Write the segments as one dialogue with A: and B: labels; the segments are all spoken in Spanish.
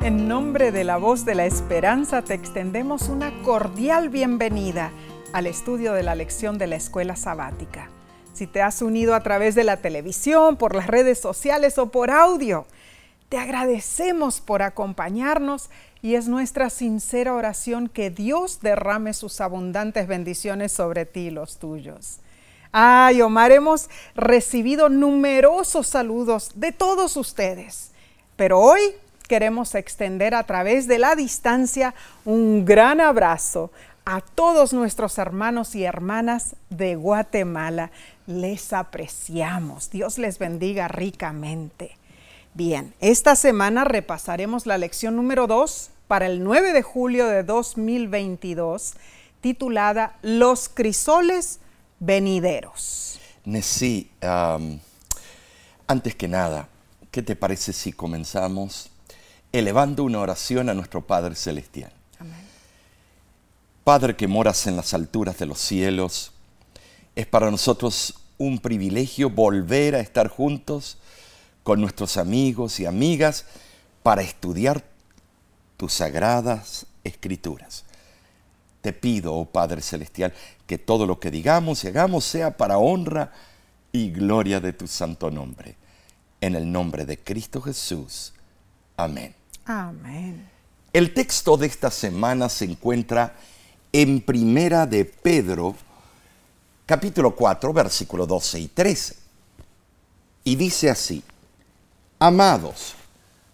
A: En nombre de la voz de la esperanza te extendemos una cordial bienvenida al estudio de la lección de la escuela sabática. Si te has unido a través de la televisión, por las redes sociales o por audio, te agradecemos por acompañarnos y es nuestra sincera oración que Dios derrame sus abundantes bendiciones sobre ti y los tuyos. Ay, Omar, hemos recibido numerosos saludos de todos ustedes, pero hoy queremos extender a través de la distancia un gran abrazo a todos nuestros hermanos y hermanas de Guatemala. Les apreciamos. Dios les bendiga ricamente. Bien, esta semana repasaremos la lección número 2 para el 9 de julio de 2022, titulada Los crisoles venideros.
B: Nesí, um, antes que nada, ¿qué te parece si comenzamos elevando una oración a nuestro Padre Celestial?
A: Amén.
B: Padre que moras en las alturas de los cielos, es para nosotros un privilegio volver a estar juntos con nuestros amigos y amigas para estudiar tus sagradas escrituras. Te pido, oh Padre Celestial, que todo lo que digamos y hagamos sea para honra y gloria de tu santo nombre. En el nombre de Cristo Jesús. Amén.
A: Amén.
B: El texto de esta semana se encuentra en Primera de Pedro, capítulo 4, versículo 12 y 13. Y dice así, Amados,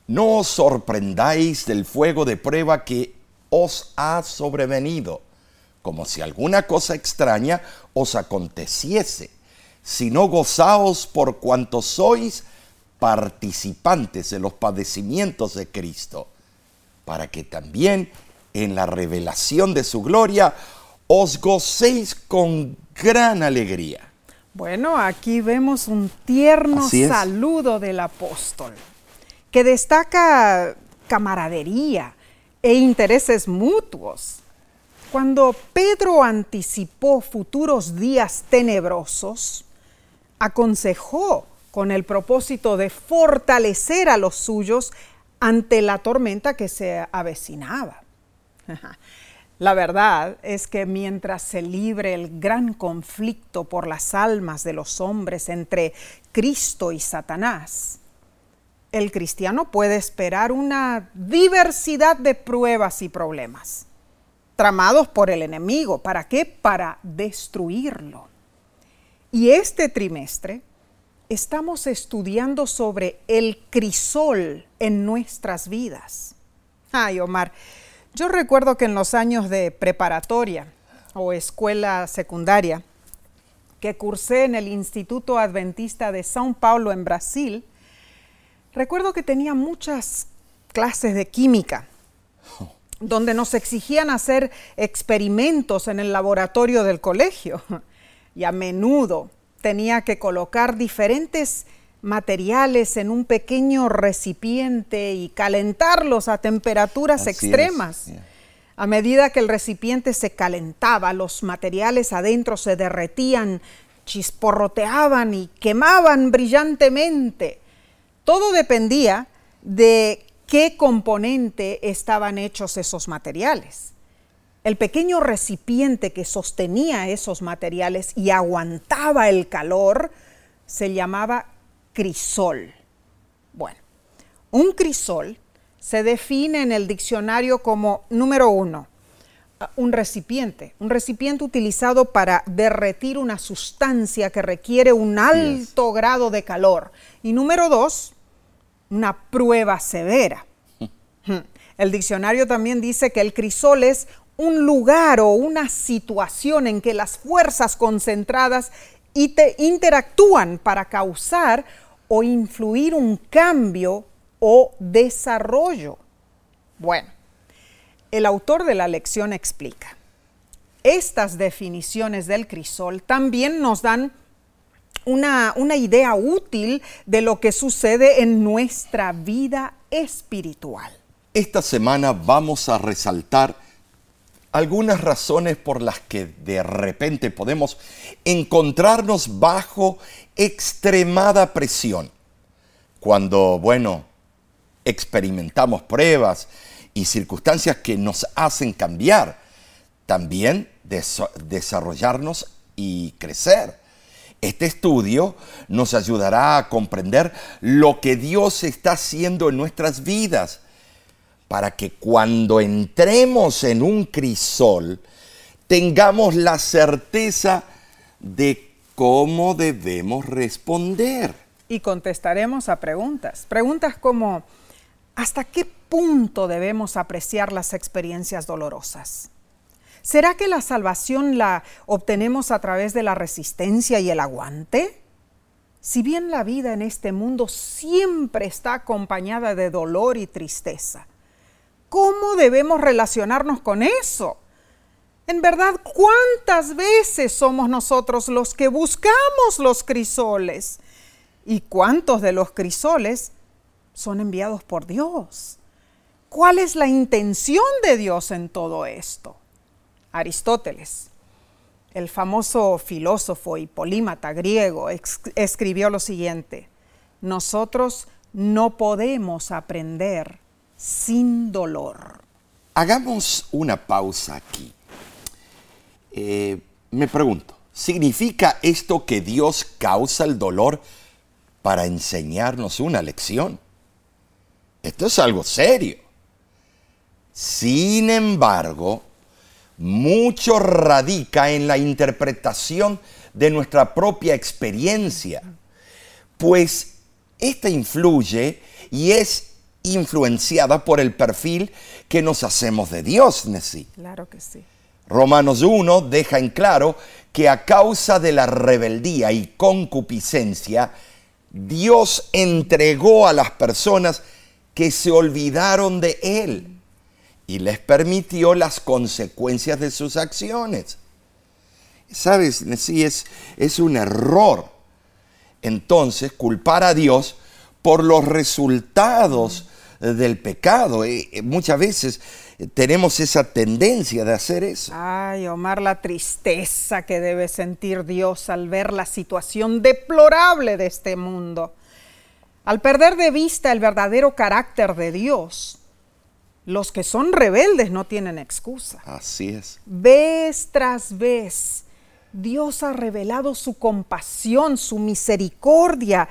B: no os sorprendáis del fuego de prueba que os ha sobrevenido, como si alguna cosa extraña os aconteciese, sino gozaos por cuanto sois participantes de los padecimientos de Cristo, para que también en la revelación de su gloria os gocéis con gran alegría.
A: Bueno, aquí vemos un tierno saludo del apóstol que destaca camaradería e intereses mutuos. Cuando Pedro anticipó futuros días tenebrosos, aconsejó con el propósito de fortalecer a los suyos ante la tormenta que se avecinaba. La verdad es que mientras se libre el gran conflicto por las almas de los hombres entre Cristo y Satanás, el cristiano puede esperar una diversidad de pruebas y problemas, tramados por el enemigo. ¿Para qué? Para destruirlo. Y este trimestre estamos estudiando sobre el crisol en nuestras vidas. Ay, Omar, yo recuerdo que en los años de preparatoria o escuela secundaria, que cursé en el Instituto Adventista de São Paulo en Brasil, recuerdo que tenía muchas clases de química, donde nos exigían hacer experimentos en el laboratorio del colegio. Y a menudo tenía que colocar diferentes materiales en un pequeño recipiente y calentarlos a temperaturas
B: Así
A: extremas.
B: yeah.
A: A medida que el recipiente se calentaba, los materiales adentro se derretían, chisporroteaban y quemaban brillantemente. Todo dependía de qué componente estaban hechos esos materiales. El pequeño recipiente que sostenía esos materiales y aguantaba el calor se llamaba crisol. Bueno, un crisol se define en el diccionario como, número uno, un recipiente, un recipiente utilizado para derretir una sustancia que requiere un alto grado de calor. Y número dos, una prueba severa. El diccionario también dice que el crisol es un lugar o una situación en que las fuerzas concentradas interactúan para causar o influir un cambio o desarrollo. Bueno, el autor de la lección explica. Estas definiciones del crisol también nos dan una, una idea útil de lo que sucede en nuestra vida espiritual.
B: Esta semana vamos a resaltar algunas razones por las que de repente podemos encontrarnos bajo extremada presión. Cuando, bueno, experimentamos pruebas y circunstancias que nos hacen cambiar, también desarrollarnos y crecer. Este estudio nos ayudará a comprender lo que Dios está haciendo en nuestras vidas para que cuando entremos en un crisol tengamos la certeza de cómo debemos responder.
A: Y contestaremos a preguntas. Preguntas como, ¿hasta qué punto debemos apreciar las experiencias dolorosas? ¿Será que la salvación la obtenemos a través de la resistencia y el aguante? Si bien la vida en este mundo siempre está acompañada de dolor y tristeza, ¿cómo debemos relacionarnos con eso? En verdad, ¿cuántas veces somos nosotros los que buscamos los crisoles? ¿Y cuántos de los crisoles son enviados por Dios? ¿Cuál es la intención de Dios en todo esto? Aristóteles, el famoso filósofo y polímata griego, escribió lo siguiente, nosotros no podemos aprender sin dolor.
B: Hagamos una pausa aquí. Eh, me pregunto, ¿significa esto que Dios causa el dolor para enseñarnos una lección? Esto es algo serio. Sin embargo, mucho radica en la interpretación de nuestra propia experiencia, pues esta influye y es influenciada por el perfil que nos hacemos de Dios, Nessie.
A: Claro que sí.
B: Romanos 1 deja en claro que a causa de la rebeldía y concupiscencia, Dios entregó a las personas que se olvidaron de Él y les permitió las consecuencias de sus acciones. ¿Sabes? Sí, es, es un error. Entonces, culpar a Dios por los resultados del pecado. Eh, eh, muchas veces tenemos esa tendencia de hacer eso.
A: Ay, Omar, la tristeza que debe sentir Dios al ver la situación deplorable de este mundo. Al perder de vista el verdadero carácter de Dios, los que son rebeldes no tienen excusa.
B: Así es.
A: Vez tras vez, Dios ha revelado su compasión, su misericordia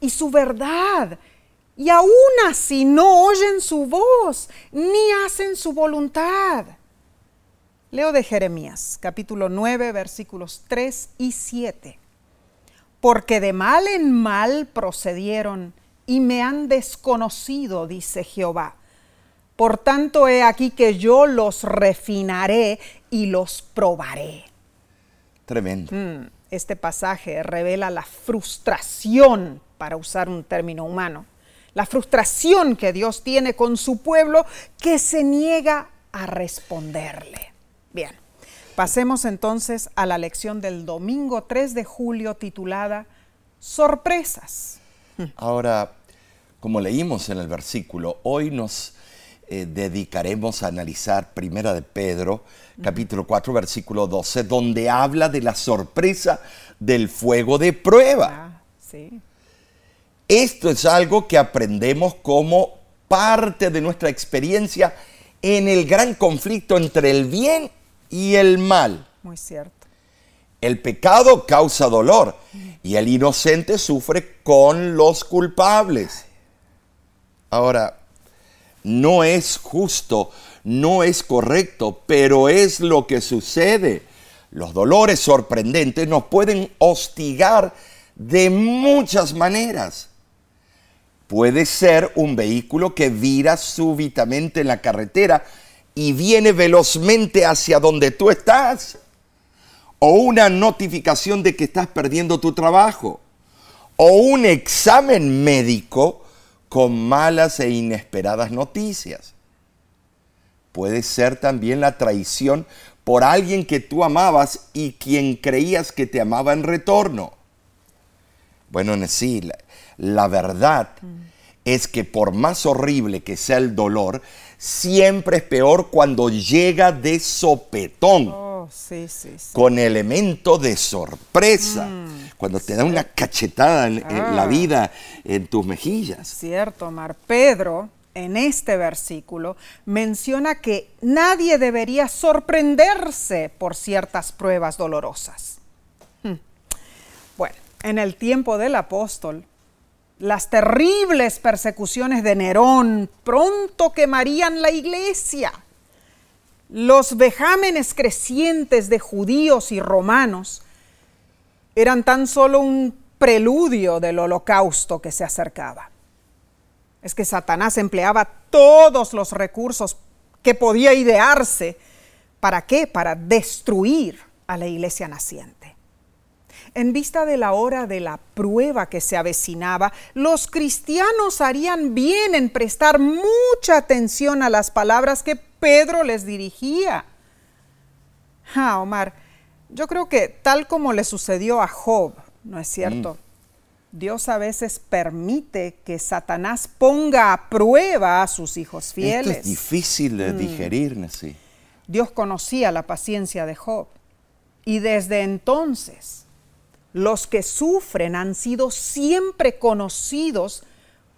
A: y su verdad y aún así no oyen su voz ni hacen su voluntad. Leo de Jeremías, capítulo 9, versículos 3 y 7. Porque de mal en mal procedieron y me han desconocido, dice Jehová. Por tanto, he aquí que yo los refinaré y los probaré.
B: Tremendo.
A: Mm, este pasaje revela la frustración, para usar un término humano, la frustración que Dios tiene con su pueblo que se niega a responderle. Bien, pasemos entonces a la lección del domingo 3 de julio titulada Sorpresas.
B: Ahora, como leímos en el versículo, hoy nos eh, dedicaremos a analizar Primera de Pedro, capítulo 4, versículo 12, donde habla de la sorpresa del fuego de prueba. Ah, sí. Esto es algo que aprendemos como parte de nuestra experiencia en el gran conflicto entre el bien y el mal.
A: Muy cierto.
B: El pecado causa dolor y el inocente sufre con los culpables. Ahora, no es justo, no es correcto, pero es lo que sucede. Los dolores sorprendentes nos pueden hostigar de muchas maneras. Puede ser un vehículo que vira súbitamente en la carretera y viene velozmente hacia donde tú estás. O una notificación de que estás perdiendo tu trabajo. O un examen médico con malas e inesperadas noticias. Puede ser también la traición por alguien que tú amabas y quien creías que te amaba en retorno. Bueno, sí, la verdad es que por más horrible que sea el dolor, siempre es peor cuando llega de sopetón. Oh,
A: sí, sí, sí.
B: con elemento de sorpresa, cuando te da una cachetada en, en la
A: Ah.
B: vida en tus mejillas.
A: Cierto, Mar. Pedro, en este versículo, menciona que nadie debería sorprenderse por ciertas pruebas dolorosas. Hmm. Bueno, en el tiempo del apóstol, las terribles persecuciones de Nerón pronto quemarían la iglesia. Los vejámenes crecientes de judíos y romanos eran tan solo un preludio del holocausto que se acercaba. Es que Satanás empleaba todos los recursos que podía idearse. ¿Para qué? Para destruir a la iglesia naciente. En vista de la hora de la prueba que se avecinaba, los cristianos harían bien en prestar mucha atención a las palabras que Pedro les dirigía. Ah, Omar, yo creo que tal como le sucedió a Job, ¿no es cierto? Dios a veces permite que Satanás ponga a prueba a sus hijos
B: Esto
A: fieles.
B: es difícil
A: Mm.
B: de digerir, Nancy.
A: Dios conocía la paciencia de Job. Y desde entonces, los que sufren han sido siempre conocidos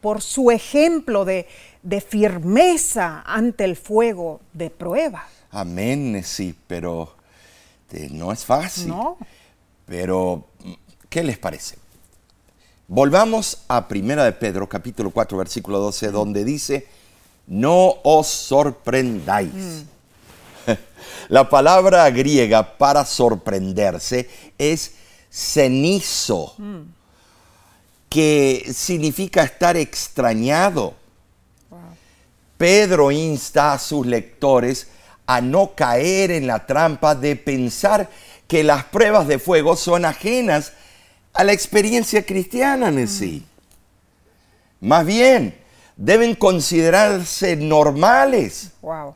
A: por su ejemplo de, de firmeza ante el fuego de prueba.
B: Amén, sí, pero eh, no es fácil.
A: ¿No?
B: Pero, ¿qué les parece? Volvamos a Primera de Pedro, capítulo 4, versículo 12, donde dice, no os sorprendáis. La palabra griega para sorprenderse es cenizo, que significa estar extrañado. Pedro insta a sus lectores a no caer en la trampa de pensar que las pruebas de fuego son ajenas a la experiencia cristiana en sí. Más bien, deben considerarse normales.
A: Wow.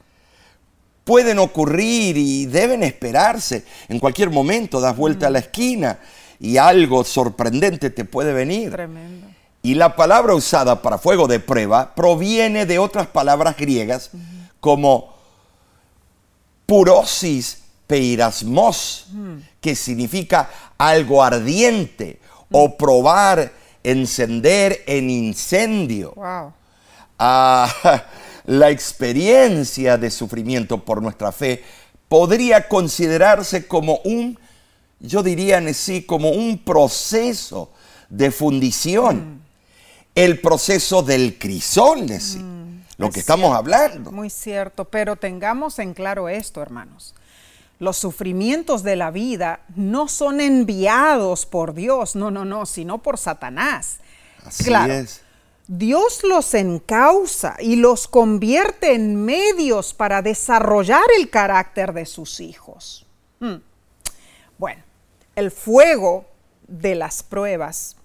B: Pueden ocurrir y deben esperarse. En cualquier momento das vuelta a la esquina y algo sorprendente te puede venir.
A: Tremendo.
B: Y la palabra usada para fuego de prueba proviene de otras palabras griegas como purosis peirasmos, que significa algo ardiente o probar, encender en incendio.
A: Wow.
B: Ah, la experiencia de sufrimiento por nuestra fe podría considerarse como un, yo diría en sí, como un proceso de fundición. El proceso del crisol, de sí, lo que
A: es
B: estamos hablando.
A: Muy cierto, pero tengamos en claro esto, hermanos. Los sufrimientos de la vida no son enviados por Dios, no, no, no, sino por Satanás.
B: Así
A: claro,
B: es.
A: Dios los encausa y los convierte en medios para desarrollar el carácter de sus hijos. Hmm. Bueno, el fuego de las pruebas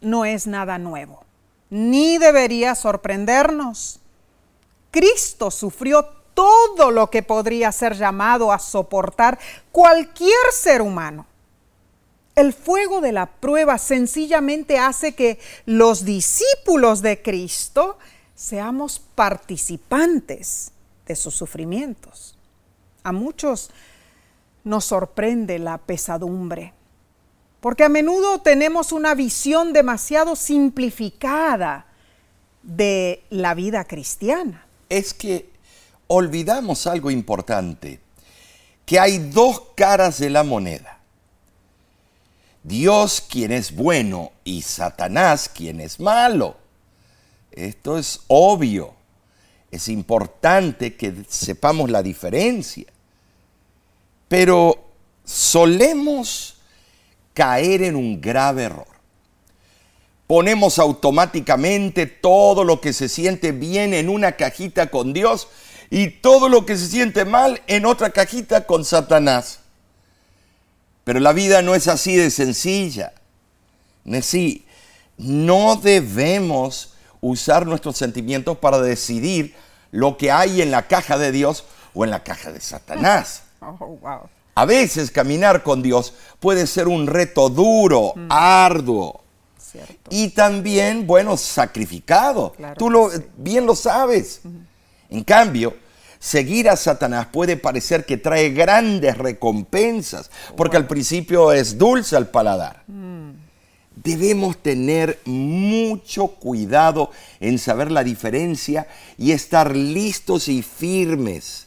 A: no es nada nuevo, ni debería sorprendernos. Cristo sufrió todo lo que podría ser llamado a soportar cualquier ser humano. El fuego de la prueba sencillamente hace que los discípulos de Cristo seamos participantes de sus sufrimientos. A muchos nos sorprende la pesadumbre, porque a menudo tenemos una visión demasiado simplificada de la vida cristiana.
B: Es que olvidamos algo importante, que hay dos caras de la moneda. Dios quien es bueno y Satanás quien es malo. Esto es obvio. Es importante que sepamos la diferencia. Pero solemos caer en un grave error. Ponemos automáticamente todo lo que se siente bien en una cajita con Dios y todo lo que se siente mal en otra cajita con Satanás. Pero la vida no es así de sencilla. Sí, no debemos usar nuestros sentimientos para decidir lo que hay en la caja de Dios o en la caja de Satanás.
A: Oh, wow.
B: A veces caminar con Dios puede ser un reto duro, arduo
A: Cierto.
B: y también, bueno, sacrificado.
A: Claro
B: Tú lo,
A: sí.
B: bien lo sabes. En cambio, Seguir a Satanás puede parecer que trae grandes recompensas, porque al principio es dulce al paladar. Debemos tener mucho cuidado en saber la diferencia y estar listos y firmes,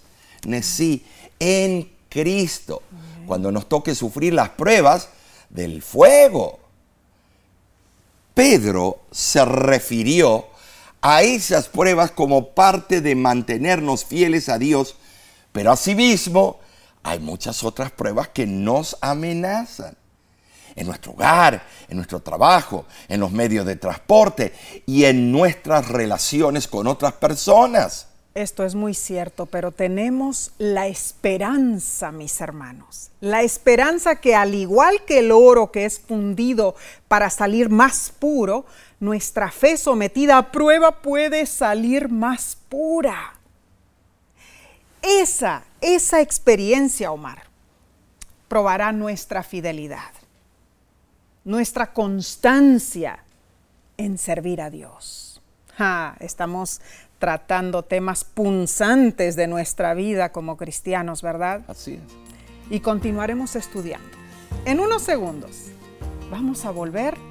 B: sí, en Cristo, cuando nos toque sufrir las pruebas del fuego. Pedro se refirió a esas pruebas como parte de mantenernos fieles a Dios, pero asimismo hay muchas otras pruebas que nos amenazan. En nuestro hogar, en nuestro trabajo, en los medios de transporte y en nuestras relaciones con otras personas.
A: Esto es muy cierto, pero tenemos la esperanza, mis hermanos. La esperanza que al igual que el oro que es fundido para salir más puro, nuestra fe sometida a prueba puede salir más pura. Esa, esa experiencia, Omar, probará nuestra fidelidad, nuestra constancia en servir a Dios. estamos tratando temas punzantes de nuestra vida como cristianos, ¿verdad?
B: Así es.
A: Y continuaremos estudiando. En unos segundos vamos a volver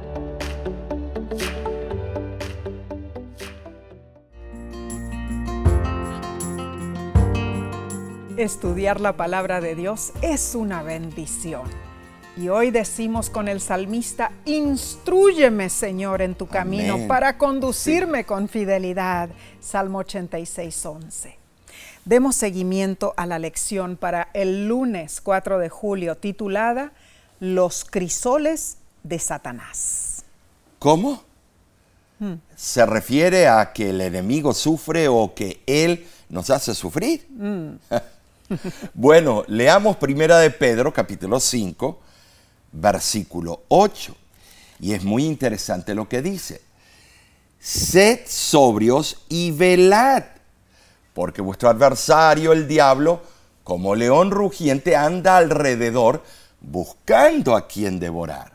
A: Estudiar la palabra de Dios es una bendición. Y hoy decimos con el salmista, instruyeme Señor en tu camino para conducirme con fidelidad. Salmo 86, 11. Demos seguimiento a la lección para el lunes 4 de julio titulada Los crisoles de Satanás.
B: ¿Cómo? Hmm. ¿Se refiere a que el enemigo sufre o que él nos hace sufrir? Hmm. bueno, leamos primera de Pedro capítulo 5, versículo 8. Y es muy interesante lo que dice. Sed sobrios y velad porque vuestro adversario, el diablo, como león rugiente, anda alrededor buscando a quien devorar.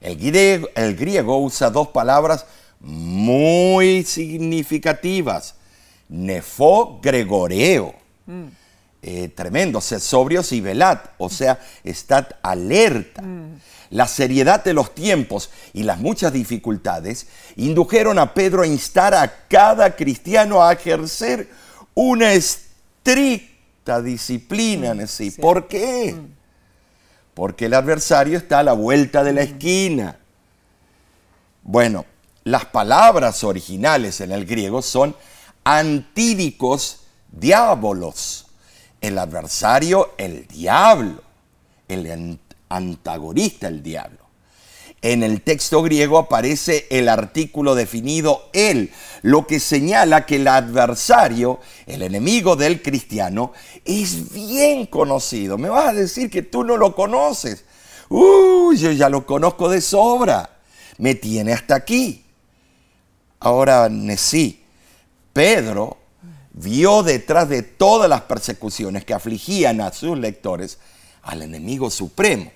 B: El griego, usa dos palabras muy significativas. Nefo gregoreo. Mm. Eh, tremendo, sed sobrios y velad, o sea, estad alerta. Mm. La seriedad de los tiempos y las muchas dificultades indujeron a Pedro a instar a cada cristiano a ejercer una estricta disciplina en sí. ¿Por qué? Mm. Porque el adversario está a la vuelta de la mm. esquina. Bueno, las palabras originales en el griego son antídicos diabolos. El adversario, el diablo. El antagonista el diablo. En el texto griego aparece el artículo definido él, lo que señala que el adversario, el enemigo del cristiano, es bien conocido. Me vas a decir que tú no lo conoces. Uy, yo ya lo conozco de sobra. Me tiene hasta aquí. Ahora, sí, Pedro vio detrás de todas las persecuciones que afligían a sus lectores al enemigo supremo,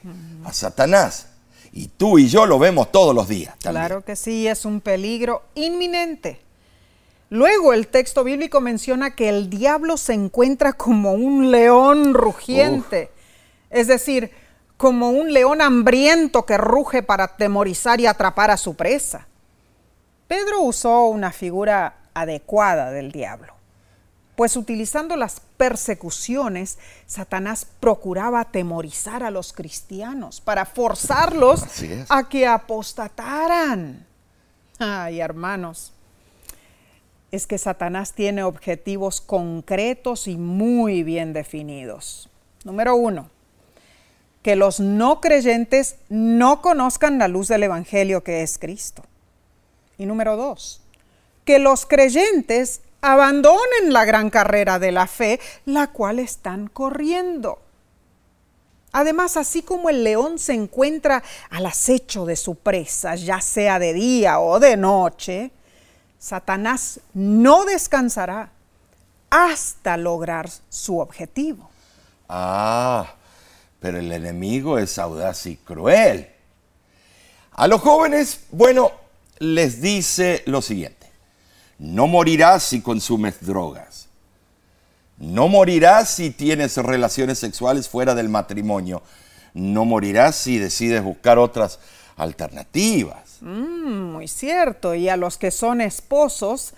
B: a Satanás. Y tú y yo lo vemos todos los días.
A: Claro que sí, es un peligro inminente. Luego el texto bíblico menciona que el diablo se encuentra como un león rugiente, es decir, como un león hambriento que ruge para atemorizar y atrapar a su presa. Pedro usó una figura adecuada del diablo pues utilizando las persecuciones, Satanás procuraba atemorizar a los cristianos para forzarlos a que apostataran. Ay, hermanos, es que Satanás tiene objetivos concretos y muy bien definidos. Número uno, que los no creyentes no conozcan la luz del Evangelio que es Cristo. Y número dos, que los creyentes abandonen la gran carrera de la fe, la cual están corriendo. Además, así como el león se encuentra al acecho de su presa, ya sea de día o de noche, Satanás no descansará hasta lograr su objetivo.
B: Ah, pero el enemigo es audaz y cruel. A los jóvenes, bueno, les dice lo siguiente. No morirás si consumes drogas. No morirás si tienes relaciones sexuales fuera del matrimonio. No morirás si decides buscar otras alternativas.
A: Mm, muy cierto. Y a los que son esposos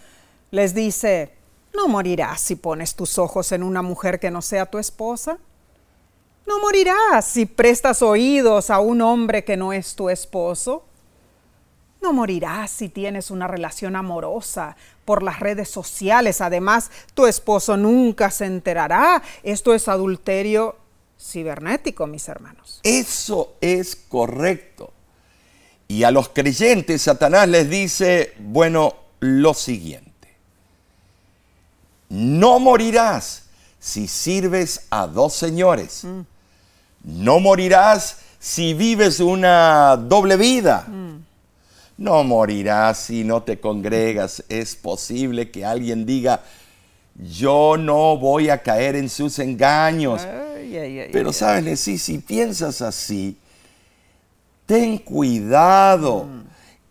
A: les dice, no morirás si pones tus ojos en una mujer que no sea tu esposa. No morirás si prestas oídos a un hombre que no es tu esposo. No morirás si tienes una relación amorosa por las redes sociales. Además, tu esposo nunca se enterará. Esto es adulterio cibernético, mis hermanos.
B: Eso es correcto. Y a los creyentes Satanás les dice, bueno, lo siguiente. No morirás si sirves a dos señores. Mm. No morirás si vives una doble vida. Mm. No morirás si no te congregas. Es posible que alguien diga, yo no voy a caer en sus engaños. Pero sabes, si piensas así, ten cuidado. Mm.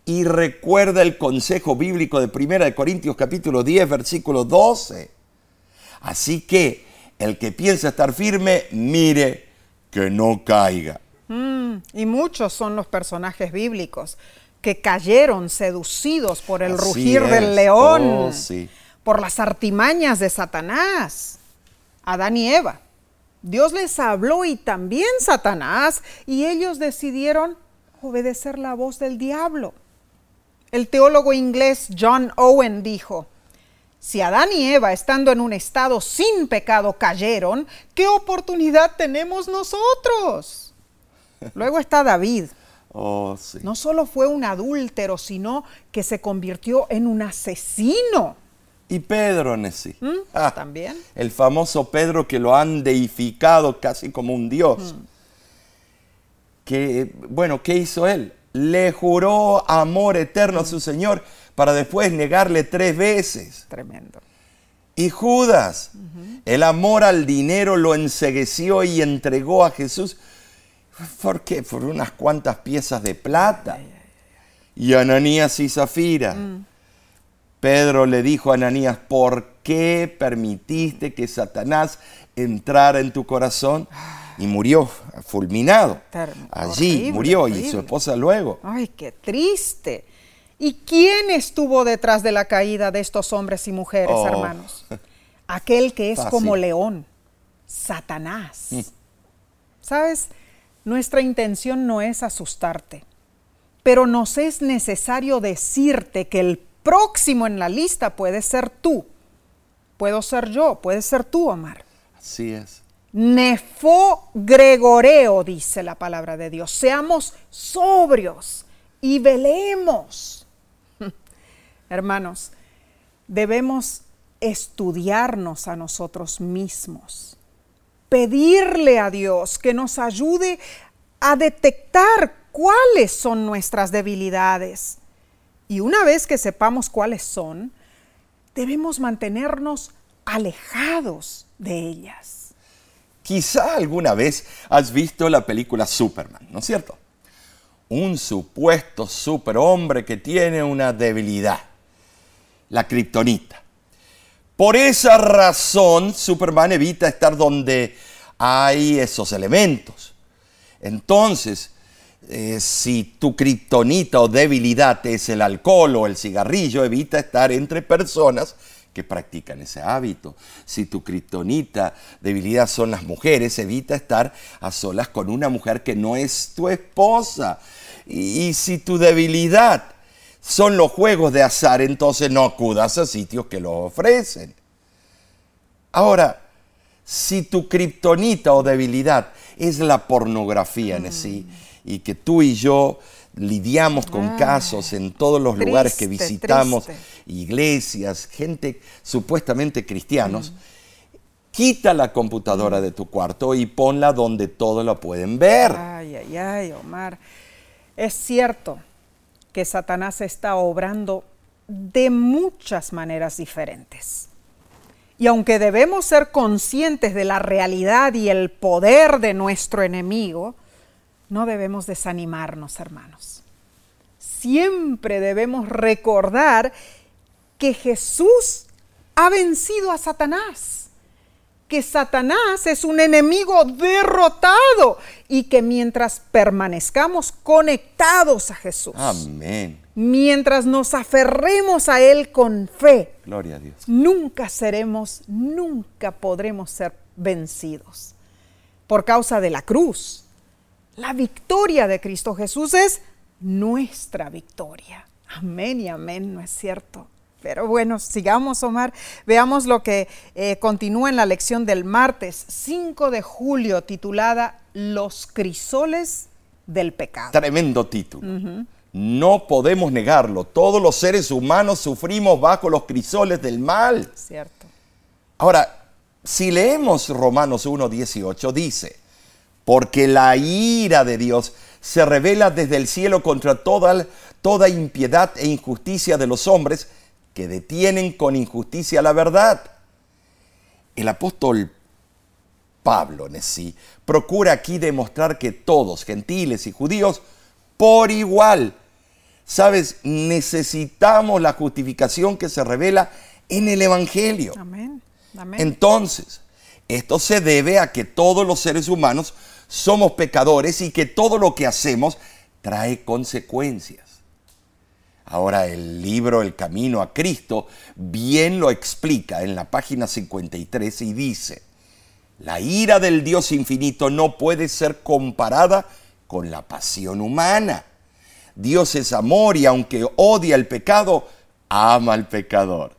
B: Y recuerda el consejo bíblico de 1 Corintios capítulo 10, versículo 12. Así que el que piensa estar firme, mire que no caiga.
A: Mm, y muchos son los personajes bíblicos que cayeron seducidos por el rugir del león, oh, por las artimañas de Satanás. Adán y Eva. Dios les habló y también Satanás, y ellos decidieron obedecer la voz del diablo. El teólogo inglés John Owen dijo, si Adán y Eva, estando en un estado sin pecado, cayeron, ¿qué oportunidad tenemos nosotros? Luego está David.
B: Oh,
A: no solo fue un adúltero, sino que se convirtió en un asesino.
B: Y Pedro, Nessie.
A: ¿Mm? Ah, También.
B: El famoso Pedro que lo han deificado casi como un dios. Mm. Que, bueno, ¿qué hizo él? Le juró amor eterno a su Señor para después negarle tres veces.
A: Tremendo.
B: Y Judas, el amor al dinero lo ensegueció y entregó a Jesús ¿Por qué? Por unas cuantas piezas de plata. Y Ananías y Zafira. Mm. Pedro le dijo a Ananías, ¿por qué permitiste que Satanás entrara en tu corazón? Y murió fulminado. Allí murió y su esposa luego.
A: Ay, qué triste. ¿Y quién estuvo detrás de la caída de estos hombres y mujeres, oh. hermanos? Aquel que es como león, Satanás. Mm. ¿Sabes? Nuestra intención no es asustarte, pero nos es necesario decirte que el próximo en la lista puede ser tú. Puedo ser yo, puede ser tú, Omar.
B: Así es.
A: Nefo gregoreo, dice la palabra de Dios. Seamos sobrios y velemos. Hermanos, debemos estudiarnos a nosotros mismos pedirle a Dios que nos ayude a detectar cuáles son nuestras debilidades. Y una vez que sepamos cuáles son, debemos mantenernos alejados de ellas.
B: Quizá alguna vez has visto la película Superman, ¿no es cierto? Un supuesto superhombre que tiene una debilidad, la kriptonita. Por esa razón, Superman evita estar donde hay esos elementos. Entonces, eh, si tu kriptonita o debilidad es el alcohol o el cigarrillo, evita estar entre personas que practican ese hábito. Si tu kriptonita, debilidad son las mujeres, evita estar a solas con una mujer que no es tu esposa. y si tu debilidad son los juegos de azar, entonces no acudas a sitios que lo ofrecen. Ahora, si tu kriptonita o debilidad es la pornografía en sí, y que tú y yo lidiamos con ah, casos en todos los lugares que visitamos, iglesias, gente supuestamente cristianos, Quita la computadora de tu cuarto y ponla donde todos la pueden ver.
A: Ay, ay, ay, Omar. Es cierto que Satanás está obrando de muchas maneras diferentes. Y aunque debemos ser conscientes de la realidad y el poder de nuestro enemigo, no debemos desanimarnos, hermanos. Siempre debemos recordar que Jesús ha vencido a Satanás que Satanás es un enemigo derrotado y que mientras permanezcamos conectados a Jesús,
B: Amén.
A: mientras nos aferremos a Él con fe,
B: Gloria a Dios.
A: nunca seremos, nunca podremos ser vencidos. Por causa de la cruz, la victoria de Cristo Jesús es nuestra victoria. Amén y amén, ¿no es cierto? Pero bueno, sigamos, Omar. Veamos lo que eh, continúa en la lección del martes 5 de julio, titulada Los crisoles del pecado.
B: Tremendo título. No podemos negarlo. Todos los seres humanos sufrimos bajo los crisoles del mal.
A: Cierto.
B: Ahora, si leemos Romanos 1.18, dice, porque la ira de Dios se revela desde el cielo contra toda, toda impiedad e injusticia de los hombres que detienen con injusticia la verdad. El apóstol Pablo en sí procura aquí demostrar que todos, gentiles y judíos, por igual, sabes, necesitamos la justificación que se revela en el Evangelio.
A: Amén. Amén.
B: Entonces, esto se debe a que todos los seres humanos somos pecadores y que todo lo que hacemos trae consecuencias. Ahora el libro El Camino a Cristo bien lo explica en la página 53 y dice, la ira del Dios infinito no puede ser comparada con la pasión humana. Dios es amor y aunque odia el pecado, ama al pecador.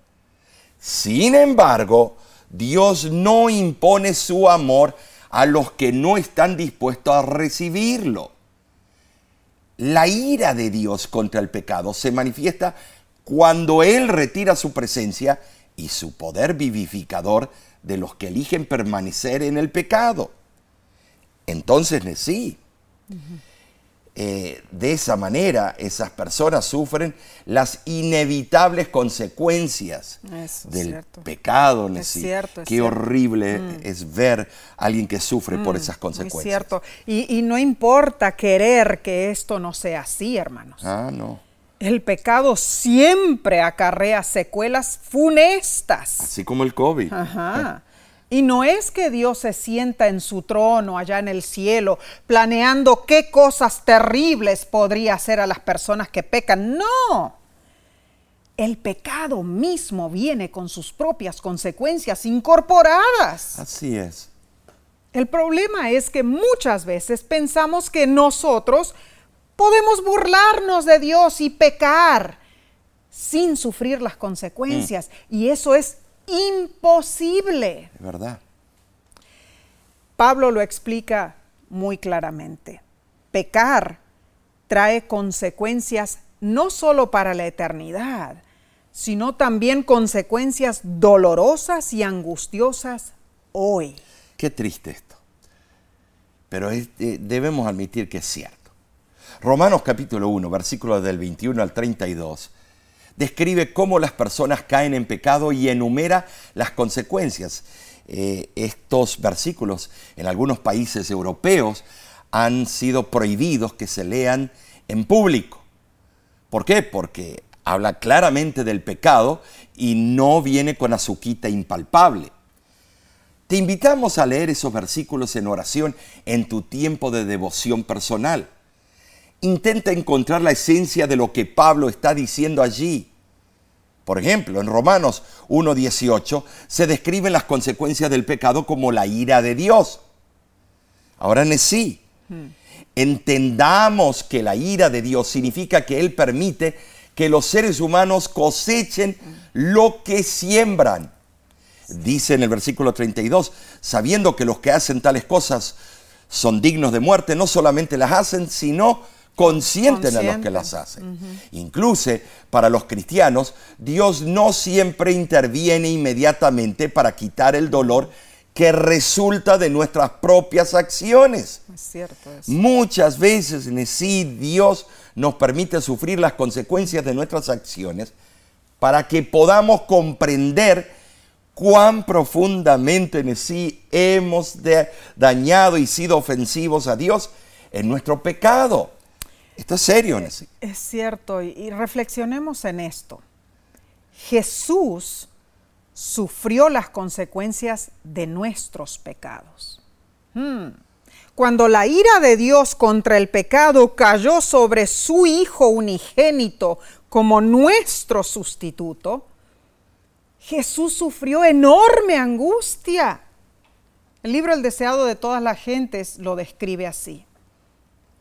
B: Sin embargo, Dios no impone su amor a los que no están dispuestos a recibirlo. La ira de Dios contra el pecado se manifiesta cuando Él retira su presencia y su poder vivificador de los que eligen permanecer en el pecado. Entonces, sí, eh, de esa manera esas personas sufren las inevitables consecuencias
A: Eso,
B: del
A: cierto.
B: pecado.
A: Es cierto, es
B: Qué
A: cierto. Mm.
B: horrible es ver a alguien que sufre por esas consecuencias.
A: cierto. Y, y no importa querer que esto no sea así, hermanos.
B: Ah, no.
A: El pecado siempre acarrea secuelas funestas.
B: Así como el COVID.
A: Ajá. Y no es que Dios se sienta en su trono allá en el cielo planeando qué cosas terribles podría hacer a las personas que pecan. No. El pecado mismo viene con sus propias consecuencias incorporadas.
B: Así es.
A: El problema es que muchas veces pensamos que nosotros podemos burlarnos de Dios y pecar sin sufrir las consecuencias. Y eso es imposible.
B: Es verdad.
A: Pablo lo explica muy claramente. Pecar trae consecuencias no solo para la eternidad, sino también consecuencias dolorosas y angustiosas hoy.
B: Qué triste esto. Pero es- eh, debemos admitir que es cierto. Romanos capítulo 1, versículos del 21 al 32, describe cómo las personas caen en pecado y enumera las consecuencias. Eh, estos versículos en algunos países europeos han sido prohibidos que se lean en público. ¿Por qué? Porque habla claramente del pecado y no viene con azuquita impalpable. Te invitamos a leer esos versículos en oración en tu tiempo de devoción personal. Intenta encontrar la esencia de lo que Pablo está diciendo allí. Por ejemplo, en Romanos 1.18 se describen las consecuencias del pecado como la ira de Dios. Ahora, sí, entendamos que la ira de Dios significa que Él permite que los seres humanos cosechen lo que siembran. Dice en el versículo 32, sabiendo que los que hacen tales cosas son dignos de muerte, no solamente las hacen, sino consienten a los que las hacen. Incluso para los cristianos, Dios no siempre interviene inmediatamente para quitar el dolor que resulta de nuestras propias acciones.
A: Es cierto eso.
B: Muchas veces en sí Dios nos permite sufrir las consecuencias de nuestras acciones para que podamos comprender cuán profundamente en sí hemos dañado y sido ofensivos a Dios en nuestro pecado. Esto es serio, Nesí.
A: Es cierto, y, y reflexionemos en esto. Jesús sufrió las consecuencias de nuestros pecados. Hmm. Cuando la ira de Dios contra el pecado cayó sobre su Hijo unigénito como nuestro sustituto, Jesús sufrió enorme angustia. El libro El deseado de todas las gentes lo describe así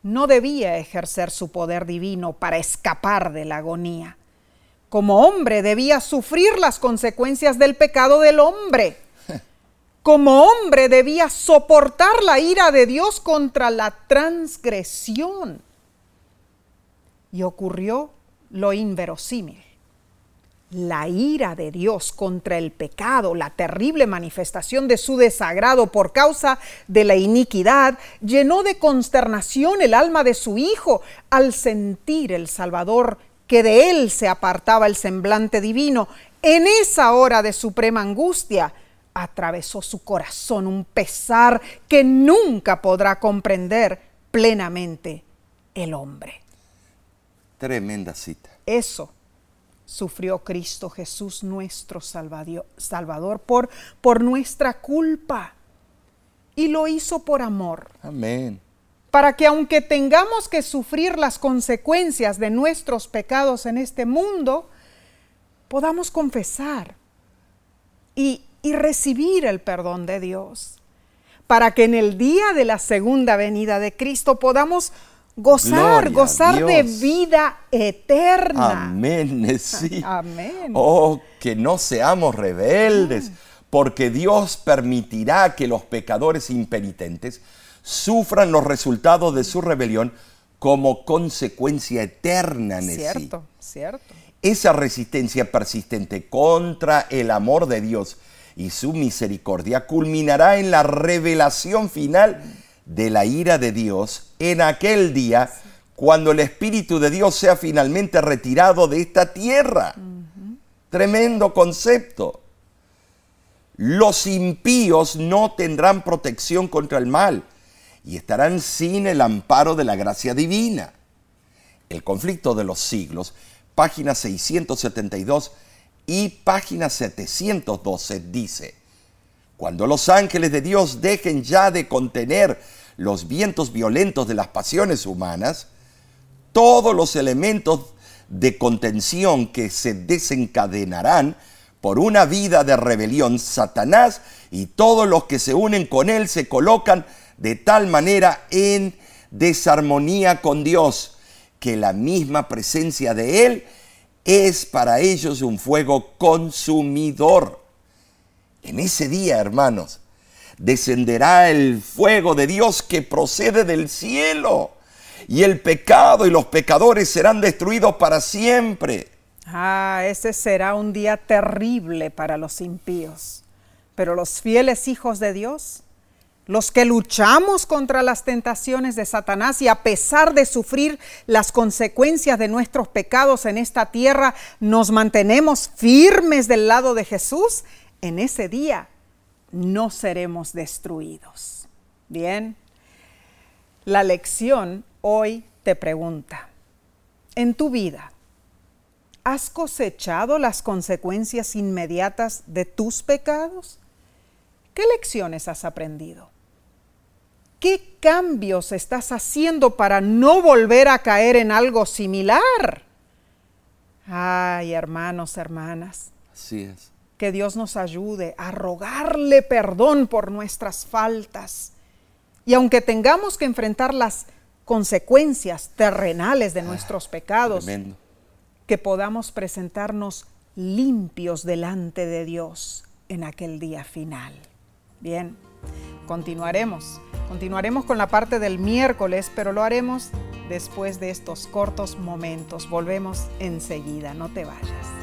A: no debía ejercer su poder divino para escapar de la agonía. Como hombre debía sufrir las consecuencias del pecado del hombre. Como hombre debía soportar la ira de Dios contra la transgresión. Y ocurrió lo inverosímil la ira de Dios contra el pecado, la terrible manifestación de su desagrado por causa de la iniquidad, llenó de consternación el alma de su hijo al sentir el Salvador que de él se apartaba el semblante divino. En esa hora de suprema angustia atravesó su corazón un pesar que nunca podrá comprender plenamente el hombre.
B: Tremenda cita.
A: Eso sufrió Cristo Jesús nuestro Salvador por, por nuestra culpa. Y lo hizo por amor,
B: Amén.
A: para que aunque tengamos que sufrir las consecuencias de nuestros pecados en este mundo, podamos confesar y, y recibir el perdón de Dios. Para que en el día de la segunda venida de Cristo podamos gozar,
B: Gloria
A: gozar de vida eterna.
B: Amén. Sí.
A: Amén.
B: Oh, que no seamos rebeldes, porque Dios permitirá que los pecadores impenitentes sufran los resultados de su rebelión como consecuencia eterna, Nesí.
A: Cierto, cierto.
B: Esa resistencia persistente contra el amor de Dios y su misericordia culminará en la revelación final de la ira de Dios en aquel día cuando el Espíritu de Dios sea finalmente retirado de esta tierra. Tremendo concepto. Los impíos no tendrán protección contra el mal y estarán sin el amparo de la gracia divina. El conflicto de los siglos, página 672 y página 712 dice, cuando los ángeles de Dios dejen ya de contener los vientos violentos de las pasiones humanas, todos los elementos de contención que se desencadenarán por una vida de rebelión, Satanás y todos los que se unen con él se colocan de tal manera en desarmonía con Dios que la misma presencia de él es para ellos un fuego consumidor. En ese día, hermanos, descenderá el fuego de Dios que procede del cielo y el pecado y los pecadores serán destruidos para siempre.
A: Ah, ese será un día terrible para los impíos. Pero los fieles hijos de Dios, los que luchamos contra las tentaciones de Satanás y a pesar de sufrir las consecuencias de nuestros pecados en esta tierra, nos mantenemos firmes del lado de Jesús, en ese día no seremos destruidos. Bien, la lección hoy te pregunta, en tu vida, ¿Has cosechado las consecuencias inmediatas de tus pecados? ¿Qué lecciones has aprendido? ¿Qué cambios estás haciendo para no volver a caer en algo similar? Ay, hermanos, hermanas,
B: Así es.
A: Que Dios nos ayude a rogarle perdón por nuestras faltas. Y aunque tengamos que enfrentar las consecuencias terrenales de nuestros pecados,
B: Tremendo.
A: que podamos presentarnos limpios delante de Dios en aquel día final. Bien, continuaremos. Continuaremos con la parte del miércoles, pero lo haremos después de estos cortos momentos. Volvemos enseguida, no te vayas.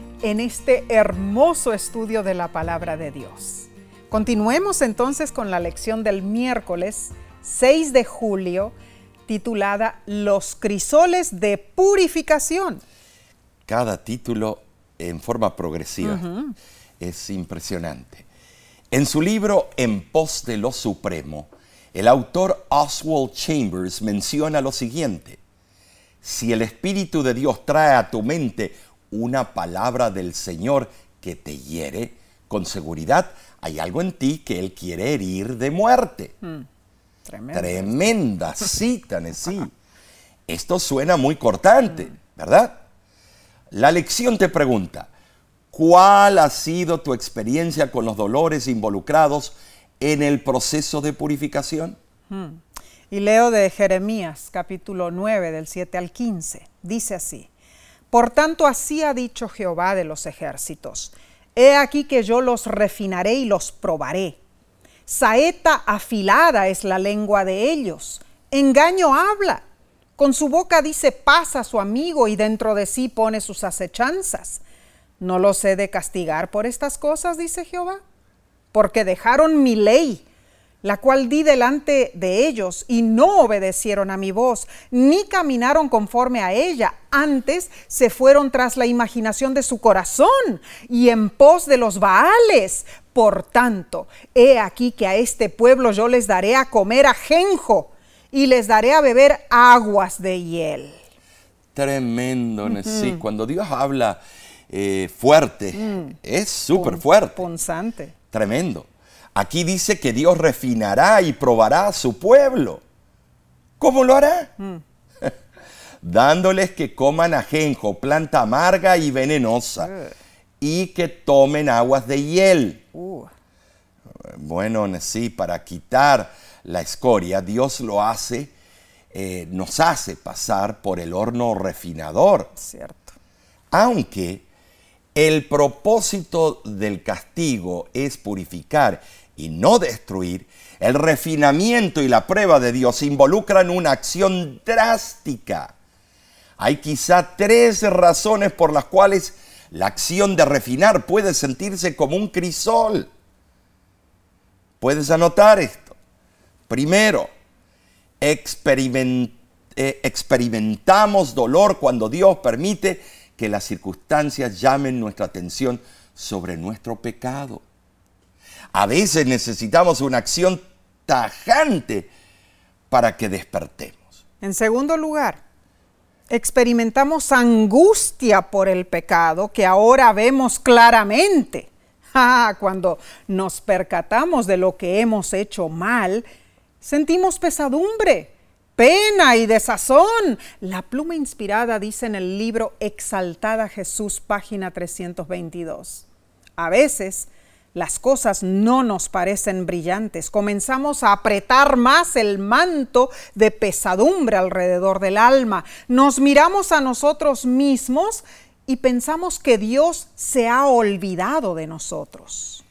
A: en este hermoso estudio de la palabra de Dios. Continuemos entonces con la lección del miércoles 6 de julio titulada Los crisoles de purificación.
B: Cada título en forma progresiva es impresionante. En su libro En pos de lo supremo, el autor Oswald Chambers menciona lo siguiente. Si el Espíritu de Dios trae a tu mente una palabra del Señor que te hiere, con seguridad hay algo en ti que Él quiere herir de muerte. Hmm. Tremenda cita, sí. Esto suena muy cortante, hmm. ¿verdad? La lección te pregunta, ¿cuál ha sido tu experiencia con los dolores involucrados en el proceso de purificación?
A: Hmm. Y leo de Jeremías capítulo 9 del 7 al 15. Dice así. Por tanto, así ha dicho Jehová de los ejércitos. He aquí que yo los refinaré y los probaré. Saeta afilada es la lengua de ellos. Engaño habla. Con su boca dice paz a su amigo y dentro de sí pone sus acechanzas. ¿No los he de castigar por estas cosas? dice Jehová. Porque dejaron mi ley la cual di delante de ellos, y no obedecieron a mi voz, ni caminaron conforme a ella. Antes se fueron tras la imaginación de su corazón y en pos de los Baales. Por tanto, he aquí que a este pueblo yo les daré a comer ajenjo y les daré a beber aguas de hiel.
B: Tremendo, sí. Cuando Dios habla eh, fuerte, mm. es súper fuerte.
A: Punzante.
B: Tremendo. Aquí dice que Dios refinará y probará a su pueblo. ¿Cómo lo hará? Mm. Dándoles que coman ajenjo, planta amarga y venenosa, y que tomen aguas de hiel. Uh. Bueno, sí, para quitar la escoria, Dios lo hace, eh, nos hace pasar por el horno refinador.
A: Cierto.
B: Aunque el propósito del castigo es purificar y no destruir, el refinamiento y la prueba de Dios involucran una acción drástica. Hay quizá tres razones por las cuales la acción de refinar puede sentirse como un crisol. Puedes anotar esto. Primero, eh, experimentamos dolor cuando Dios permite que las circunstancias llamen nuestra atención sobre nuestro pecado. A veces necesitamos una acción tajante para que despertemos.
A: En segundo lugar, experimentamos angustia por el pecado que ahora vemos claramente. Ah, cuando nos percatamos de lo que hemos hecho mal, sentimos pesadumbre, pena y desazón. La pluma inspirada dice en el libro Exaltada Jesús, página 322. A veces las cosas no nos parecen brillantes. Comenzamos a apretar más el manto de pesadumbre alrededor del alma. Nos miramos a nosotros mismos y pensamos que Dios se ha olvidado de nosotros.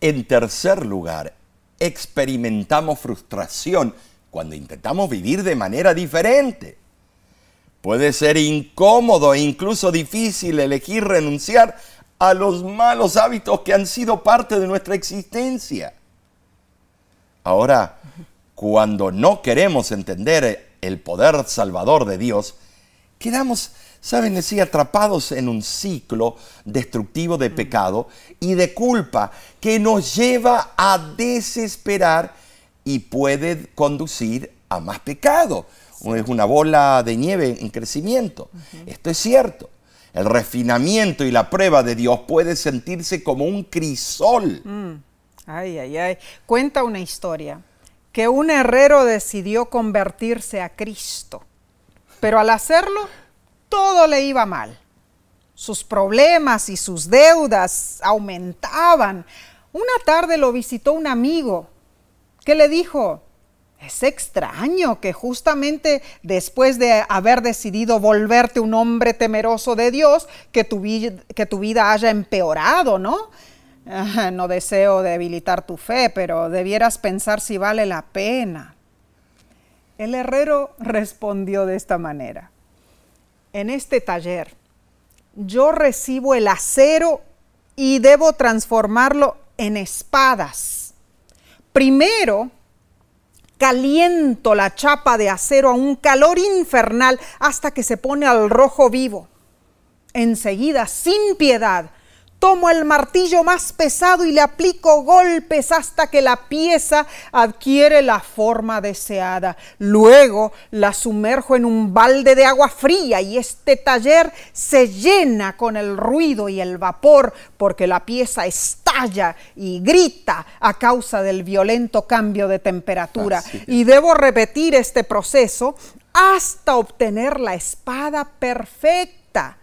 B: En tercer lugar, experimentamos frustración cuando intentamos vivir de manera diferente. Puede ser incómodo e incluso difícil elegir renunciar a los malos hábitos que han sido parte de nuestra existencia. Ahora, cuando no queremos entender el poder salvador de Dios, quedamos, saben decir, atrapados en un ciclo destructivo de pecado y de culpa que nos lleva a desesperar y puede conducir a más pecado. Es una bola de nieve en crecimiento. Esto es cierto. El refinamiento y la prueba de Dios puede sentirse como un crisol.
A: Mm. Ay, ay, ay. Cuenta una historia que un herrero decidió convertirse a Cristo, pero al hacerlo todo le iba mal. Sus problemas y sus deudas aumentaban. Una tarde lo visitó un amigo que le dijo, es extraño que justamente después de haber decidido volverte un hombre temeroso de Dios, que tu, que tu vida haya empeorado, ¿no? no deseo debilitar tu fe, pero debieras pensar si vale la pena. El herrero respondió de esta manera. En este taller yo recibo el acero y debo transformarlo en espadas. Primero, caliento la chapa de acero a un calor infernal hasta que se pone al rojo vivo. Enseguida, sin piedad, tomo el martillo más pesado y le aplico golpes hasta que la pieza adquiere la forma deseada. Luego la sumerjo en un balde de agua fría y este taller se llena con el ruido y el vapor porque la pieza estalla y grita a causa del violento cambio de temperatura. Y debo repetir este proceso hasta obtener la espada perfecta.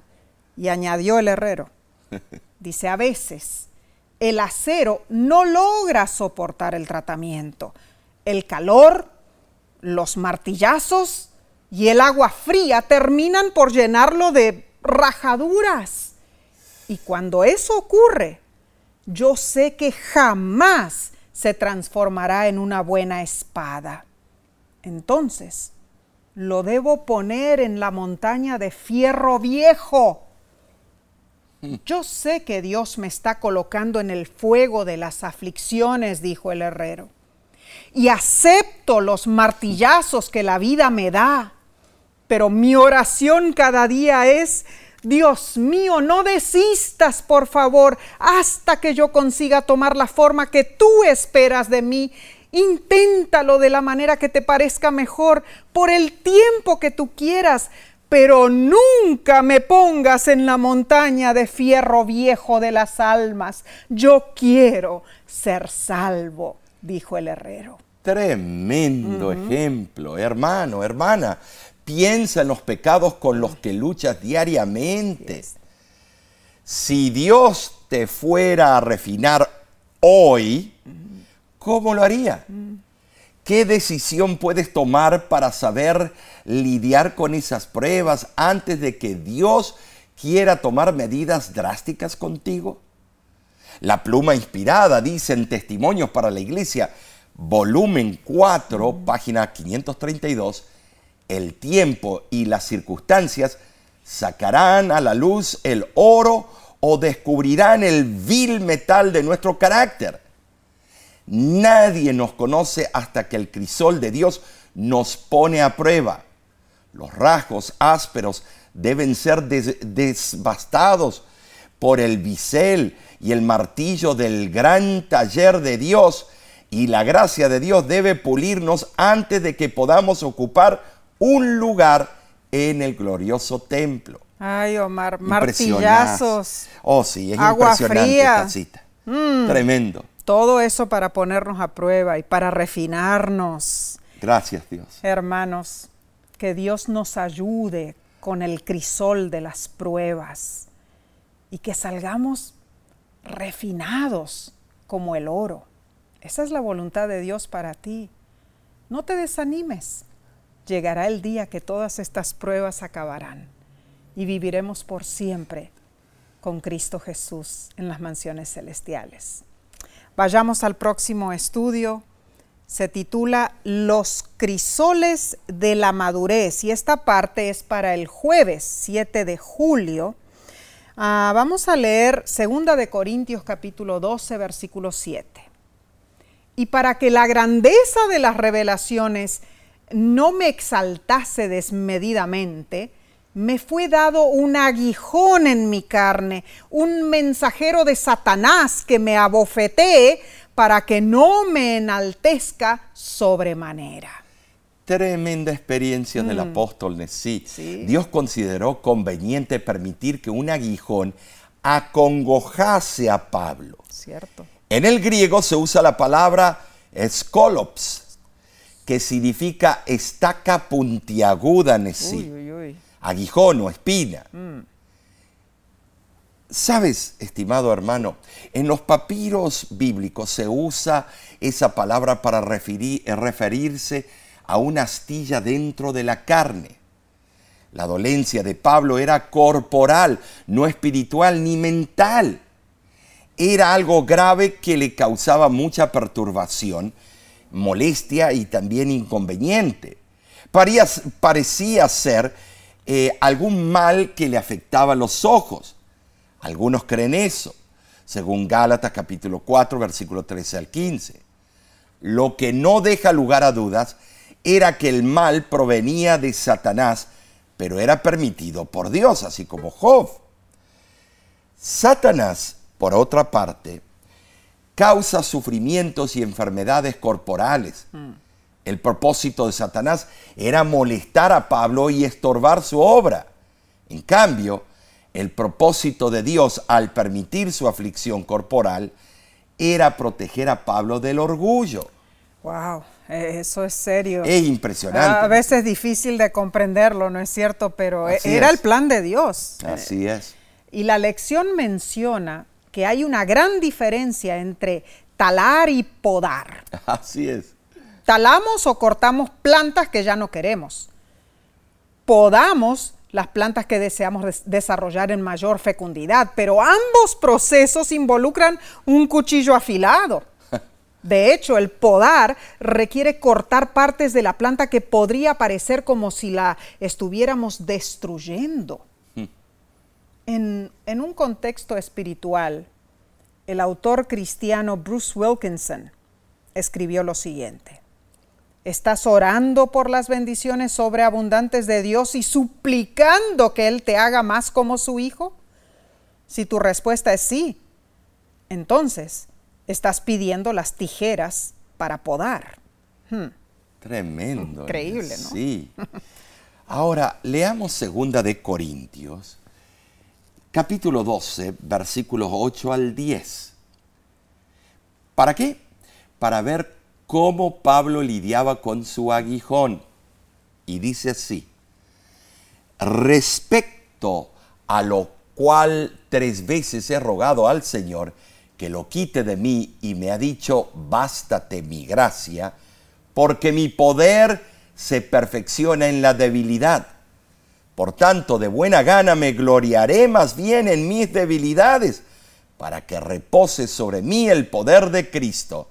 A: Y añadió el herrero. dice a veces, el acero no logra soportar el tratamiento. El calor, los martillazos y el agua fría terminan por llenarlo de rajaduras. Y cuando eso ocurre, yo sé que jamás se transformará en una buena espada. Entonces, lo debo poner en la montaña de fierro viejo yo sé que Dios me está colocando en el fuego de las aflicciones, dijo el herrero, y acepto los martillazos que la vida me da, pero mi oración cada día es, Dios mío, no desistas, por favor, hasta que yo consiga tomar la forma que tú esperas de mí. Inténtalo de la manera que te parezca mejor, por el tiempo que tú quieras, pero nunca me pongas en la montaña de fierro viejo de las almas. Yo quiero ser salvo, dijo el herrero.
B: Tremendo ejemplo, hermano, hermana. Piensa en los pecados con los que luchas diariamente. Si Dios te fuera a refinar hoy, ¿cómo lo haría? ¿Qué decisión puedes tomar para saber lidiar con esas pruebas antes de que Dios quiera tomar medidas drásticas contigo? La pluma inspirada dice en Testimonios para la Iglesia, volumen 4, página 532, el tiempo y las circunstancias sacarán a la luz el oro o descubrirán el vil metal de nuestro carácter. Nadie nos conoce hasta que el crisol de Dios nos pone a prueba. Los rasgos ásperos deben ser desbastados por el bisel y el martillo del gran taller de Dios y la gracia de Dios debe pulirnos antes de que podamos ocupar un lugar en el glorioso templo.
A: Ay, Omar, martillazos.
B: Oh, sí, es impresionante esta cita. Mm. Tremendo.
A: Todo eso para ponernos a prueba y para refinarnos.
B: Gracias Dios.
A: Hermanos, que Dios nos ayude con el crisol de las pruebas y que salgamos refinados como el oro. Esa es la voluntad de Dios para ti. No te desanimes. Llegará el día que todas estas pruebas acabarán y viviremos por siempre con Cristo Jesús en las mansiones celestiales. Vayamos al próximo estudio. Se titula Los crisoles de la madurez y esta parte es para el jueves 7 de julio. Ah, vamos a leer 2 de Corintios capítulo 12 versículo 7. Y para que la grandeza de las revelaciones no me exaltase desmedidamente, me fue dado un aguijón en mi carne, un mensajero de Satanás que me abofetee para que no me enaltezca sobremanera.
B: Tremenda experiencia del mm. apóstol Nesí. Dios consideró conveniente permitir que un aguijón acongojase a Pablo.
A: Cierto.
B: En el griego se usa la palabra skolops, que significa estaca puntiaguda Nesí aguijón o espina. Sabes, estimado hermano, en los papiros bíblicos se usa esa palabra para eh, referirse a una astilla dentro de la carne. La dolencia de Pablo era corporal, no espiritual ni mental. Era algo grave que le causaba mucha perturbación, molestia y también inconveniente. Parecía, ser eh, algún mal que le afectaba los ojos algunos creen eso, según Gálatas capítulo 4, versículo 13 al 15. Lo que no deja lugar a dudas era que el mal provenía de Satanás, pero era permitido por Dios, así como Job. Satanás, por otra parte, causa sufrimientos y enfermedades corporales. Mm. El propósito de Satanás era molestar a Pablo y estorbar su obra. En cambio, el propósito de Dios al permitir su aflicción corporal era proteger a Pablo del orgullo.
A: Wow, eso es serio.
B: Es impresionante.
A: A veces es difícil de comprenderlo, ¿no es cierto? Pero era el plan de Dios.
B: Así es.
A: Y la lección menciona que hay una gran diferencia entre talar y podar.
B: Así es.
A: Talamos o cortamos plantas que ya no queremos. Podamos las plantas que deseamos desarrollar en mayor fecundidad, pero ambos procesos involucran un cuchillo afilado. De hecho, el podar requiere cortar partes de la planta que podría parecer como si la estuviéramos destruyendo. Hmm. En, en un contexto espiritual, el autor cristiano Bruce Wilkinson escribió lo siguiente. ¿Estás orando por las bendiciones sobreabundantes de Dios y suplicando que Él te haga más como su Hijo? Si tu respuesta es sí, entonces estás pidiendo las tijeras para podar.
B: Hmm. Tremendo.
A: Increíble, ¿no?
B: Sí. Ahora, leamos segunda de Corintios, capítulo 12, versículos 8 al 10. ¿Para qué? Para ver cómo Pablo lidiaba con su aguijón. Y dice así, respecto a lo cual tres veces he rogado al Señor que lo quite de mí y me ha dicho, bástate mi gracia, porque mi poder se perfecciona en la debilidad. Por tanto, de buena gana me gloriaré más bien en mis debilidades, para que repose sobre mí el poder de Cristo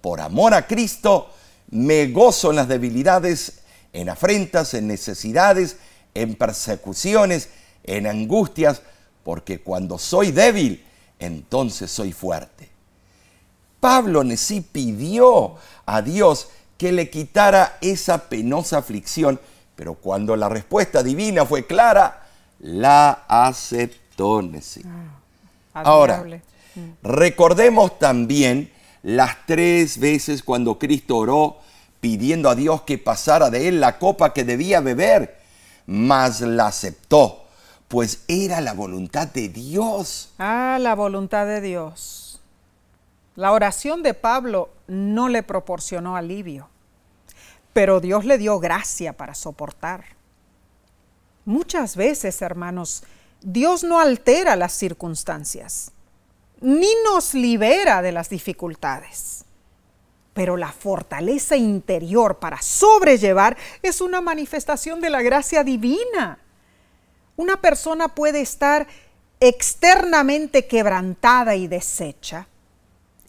B: por amor a Cristo, me gozo en las debilidades, en afrentas, en necesidades, en persecuciones, en angustias, porque cuando soy débil, entonces soy fuerte. Pablo sí pidió a Dios que le quitara esa penosa aflicción, pero cuando la respuesta divina fue clara, la aceptó Nesí. Ah, Ahora, recordemos también las tres veces cuando Cristo oró pidiendo a Dios que pasara de él la copa que debía beber, mas la aceptó, pues era la voluntad de Dios.
A: Ah, la voluntad de Dios. La oración de Pablo no le proporcionó alivio, pero Dios le dio gracia para soportar. Muchas veces, hermanos, Dios no altera las circunstancias ni nos libera de las dificultades. Pero la fortaleza interior para sobrellevar es una manifestación de la gracia divina. Una persona puede estar externamente quebrantada y deshecha,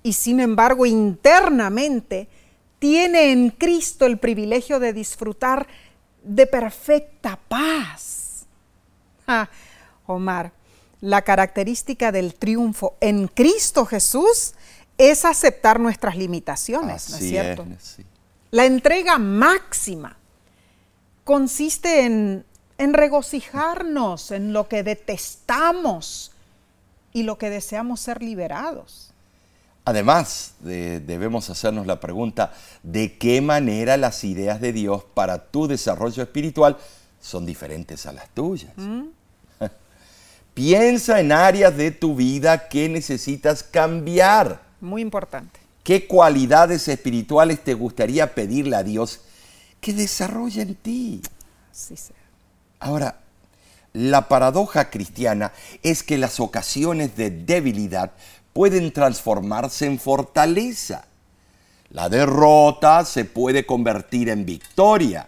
A: y sin embargo internamente tiene en Cristo el privilegio de disfrutar de perfecta paz. Ah, Omar, la característica del triunfo en Cristo Jesús es aceptar nuestras limitaciones, ¿no es cierto? La entrega máxima consiste en, regocijarnos en lo que detestamos y lo que deseamos ser liberados.
B: Además, debemos hacernos la pregunta, ¿de qué manera las ideas de Dios para tu desarrollo espiritual son diferentes a las tuyas? ¿Mm? Piensa en áreas de tu vida que necesitas cambiar.
A: Muy importante.
B: ¿Qué cualidades espirituales te gustaría pedirle a Dios que desarrolle en ti?
A: Sí, sí.
B: Ahora, La paradoja cristiana es que las ocasiones de debilidad pueden transformarse en fortaleza. La derrota se puede convertir en victoria.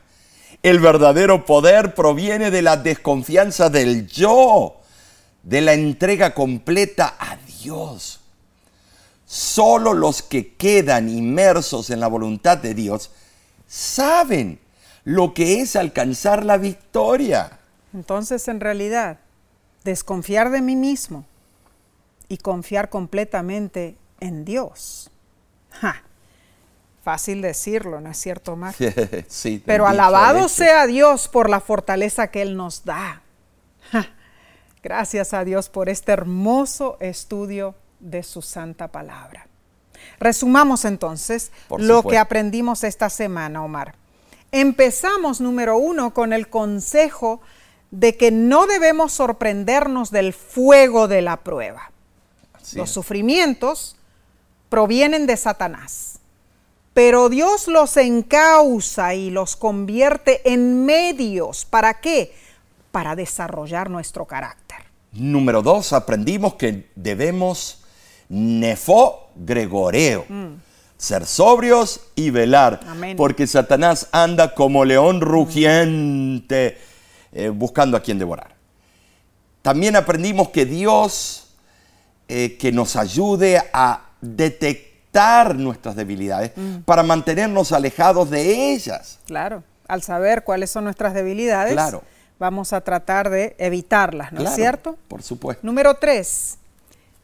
B: El verdadero poder proviene de la desconfianza del yo, de la entrega completa a Dios. Solo los que quedan inmersos en la voluntad de Dios saben lo que es alcanzar la victoria.
A: Entonces, en realidad, desconfiar de mí mismo y confiar completamente en Dios. Fácil decirlo, ¿no es cierto, Mar?
B: sí,
A: Pero alabado sea Dios por la fortaleza que Él nos da. Gracias a Dios por este hermoso estudio de su santa palabra. Resumamos entonces lo que aprendimos esta semana, Omar. Empezamos, número uno, con el consejo de que no debemos sorprendernos del fuego de la prueba. Los sufrimientos provienen de Satanás, pero Dios los encausa y los convierte en medios. ¿Para qué? Para desarrollar nuestro carácter.
B: Número dos, aprendimos que debemos nefo gregoreo. Mm ser sobrios y velar, porque Satanás anda como león rugiente eh, buscando a quien devorar. También aprendimos que Dios eh, que nos ayude a detectar nuestras debilidades mm. para mantenernos alejados de ellas.
A: Claro, al saber cuáles son nuestras debilidades, claro. Vamos a tratar de evitarlas, ¿no es cierto?
B: Por supuesto.
A: Número tres,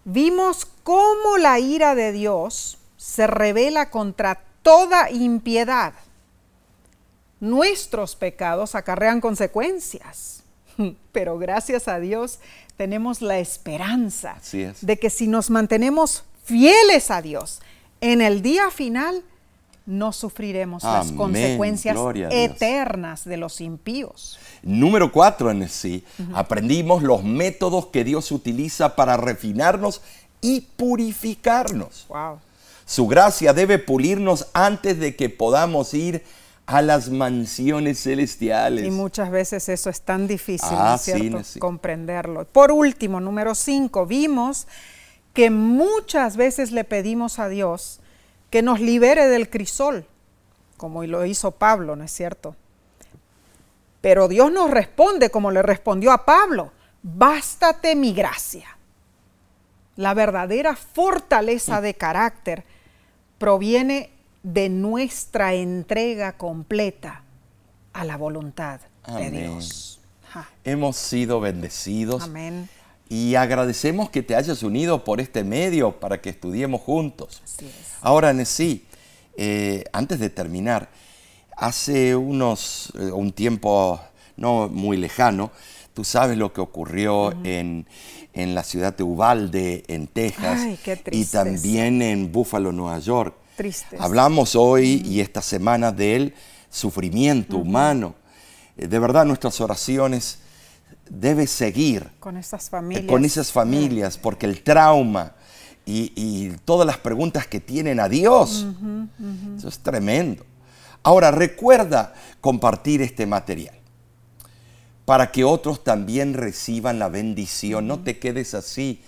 A: vimos cómo la ira de Dios se revela contra toda impiedad. Nuestros pecados acarrean consecuencias, pero gracias a Dios tenemos la esperanza de que si nos mantenemos fieles a Dios, en el día final no sufriremos las consecuencias eternas de los impíos.
B: Número cuatro en sí, aprendimos los métodos que Dios utiliza para refinarnos y purificarnos.
A: Wow.
B: Su gracia debe pulirnos antes de que podamos ir a las mansiones celestiales.
A: Y muchas veces eso es tan difícil, ah, cierto? Comprenderlo. Por último, número cinco, vimos que muchas veces le pedimos a Dios que nos libere del crisol, como lo hizo Pablo, ¿no es cierto? Pero Dios nos responde como le respondió a Pablo, bástate mi gracia. La verdadera fortaleza de carácter proviene de nuestra entrega completa a la voluntad de Dios.
B: Hemos sido bendecidos.
A: Amén.
B: Y agradecemos que te hayas unido por este medio para que estudiemos juntos. Ahora, Nesí, eh, antes de terminar, hace unos, eh, un tiempo no muy lejano, tú sabes lo que ocurrió en, en la ciudad de Uvalde, en Texas, y también en Buffalo, Nueva York. Hablamos hoy y esta semana del sufrimiento humano. Eh, de verdad, nuestras oraciones deben seguir
A: con esas familias,
B: con esas familias porque el trauma y, todas las preguntas que tienen a Dios, eso es tremendo. Ahora, recuerda compartir este material para que otros también reciban la bendición. No te quedes así.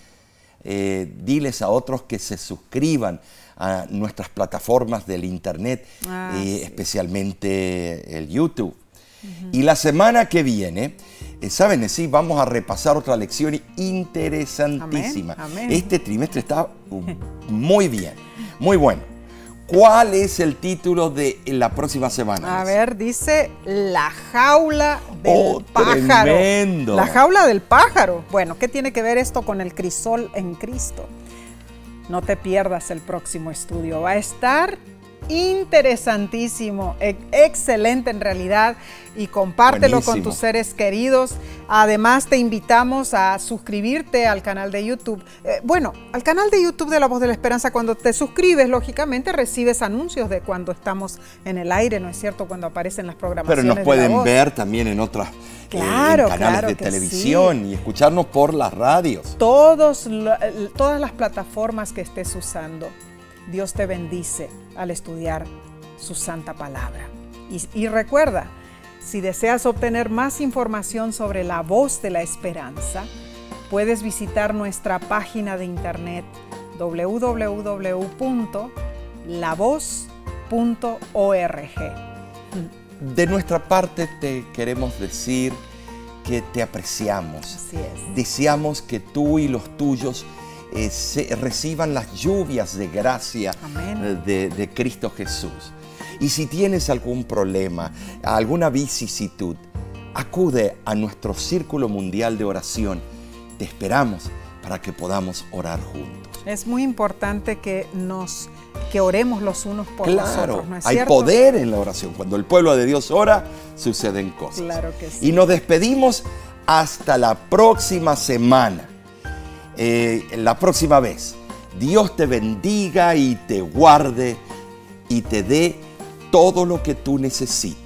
B: Eh, diles a otros que se suscriban a nuestras plataformas del Internet, ah, eh, especialmente el YouTube. Y la semana que viene, eh, ¿saben? Sí, vamos a repasar otra lección interesantísima. Este trimestre está muy bien, muy bueno. ¿Cuál es el título de la próxima semana?
A: A ver, dice La jaula del oh, pájaro. La jaula del pájaro. Bueno, ¿qué tiene que ver esto con el crisol en Cristo? No te pierdas el próximo estudio. Va a estar interesantísimo, excelente en realidad y compártelo con tus seres queridos. Además te invitamos a suscribirte al canal de YouTube. Eh, bueno, al canal de YouTube de La Voz de la Esperanza, cuando te suscribes, lógicamente recibes anuncios de cuando estamos en el aire, ¿no es cierto? Cuando aparecen las programaciones.
B: Pero nos pueden ver también en otras eh, canales de televisión y escucharnos por las radios.
A: Todos, todas las plataformas que estés usando. Dios te bendice al estudiar su santa palabra. Y, recuerda, Si deseas obtener más información sobre la voz de la esperanza, puedes visitar nuestra página de internet www.lavoz.org.
B: De nuestra parte te queremos decir que te apreciamos.
A: Así es.
B: Deseamos que tú y los tuyos eh, se- reciban las lluvias de gracia eh, de, de Cristo Jesús. Y si tienes algún problema, alguna vicisitud, acude a nuestro círculo mundial de oración. Te esperamos para que podamos orar juntos.
A: Es muy importante que nos que oremos los unos por los otros, ¿no es
B: hay
A: cierto?
B: poder en la oración. Cuando el pueblo de Dios ora, suceden cosas.
A: Claro que sí.
B: Y nos despedimos hasta la próxima semana. Eh, la próxima vez. Dios te bendiga y te guarde y te dé todo lo que tú necesites.